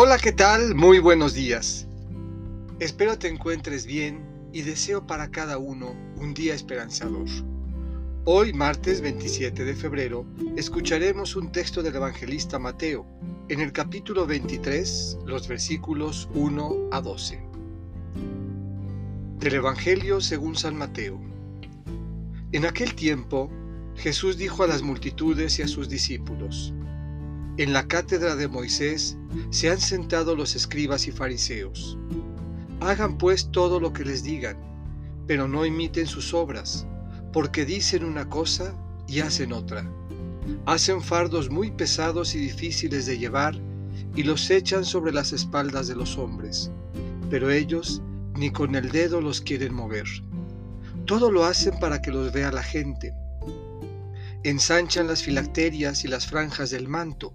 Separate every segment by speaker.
Speaker 1: Hola, ¿qué tal? Muy buenos días. Espero te encuentres bien y deseo para cada uno un día esperanzador. Hoy, martes 27 de febrero, escucharemos un texto del evangelista Mateo, en el capítulo 23, los versículos 1 a 12. Del Evangelio según San Mateo. En aquel tiempo, Jesús dijo a las multitudes y a sus discípulos, En la cátedra de Moisés se han sentado los escribas y fariseos. Hagan pues todo lo que les digan, pero no imiten sus obras, porque dicen una cosa y hacen otra. Hacen fardos muy pesados y difíciles de llevar y los echan sobre las espaldas de los hombres, pero ellos ni con el dedo los quieren mover. Todo lo hacen para que los vea la gente. Ensanchan las filacterias y las franjas del manto.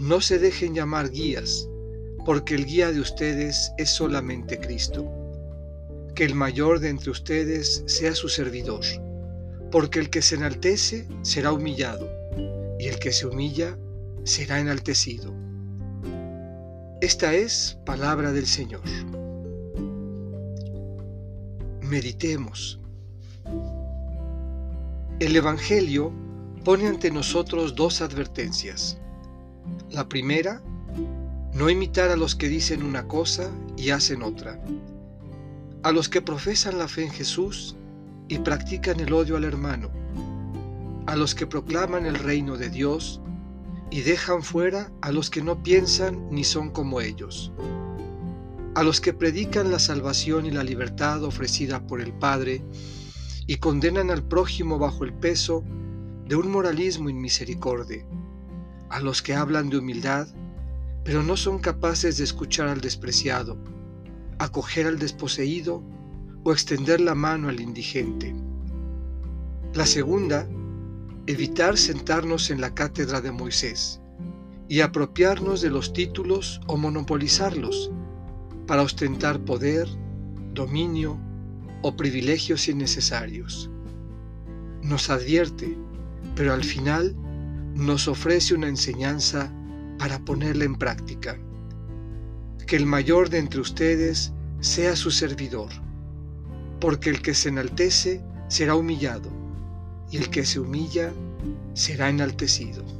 Speaker 1: No se dejen llamar guías, porque el guía de ustedes es solamente Cristo. Que el mayor de entre ustedes sea su servidor, porque el que se enaltece será humillado, y el que se humilla será enaltecido. Esta es palabra del Señor. Meditemos. El Evangelio pone ante nosotros dos advertencias. La primera, no imitar a los que dicen una cosa y hacen otra. A los que profesan la fe en Jesús y practican el odio al hermano. A los que proclaman el reino de Dios y dejan fuera a los que no piensan ni son como ellos a los que predican la salvación y la libertad ofrecida por el Padre y condenan al prójimo bajo el peso de un moralismo inmisericordia, a los que hablan de humildad, pero no son capaces de escuchar al despreciado, acoger al desposeído o extender la mano al indigente. La segunda, evitar sentarnos en la cátedra de Moisés y apropiarnos de los títulos o monopolizarlos, para ostentar poder, dominio o privilegios innecesarios. Nos advierte, pero al final nos ofrece una enseñanza para ponerla en práctica. Que el mayor de entre ustedes sea su servidor, porque el que se enaltece será humillado, y el que se humilla será enaltecido.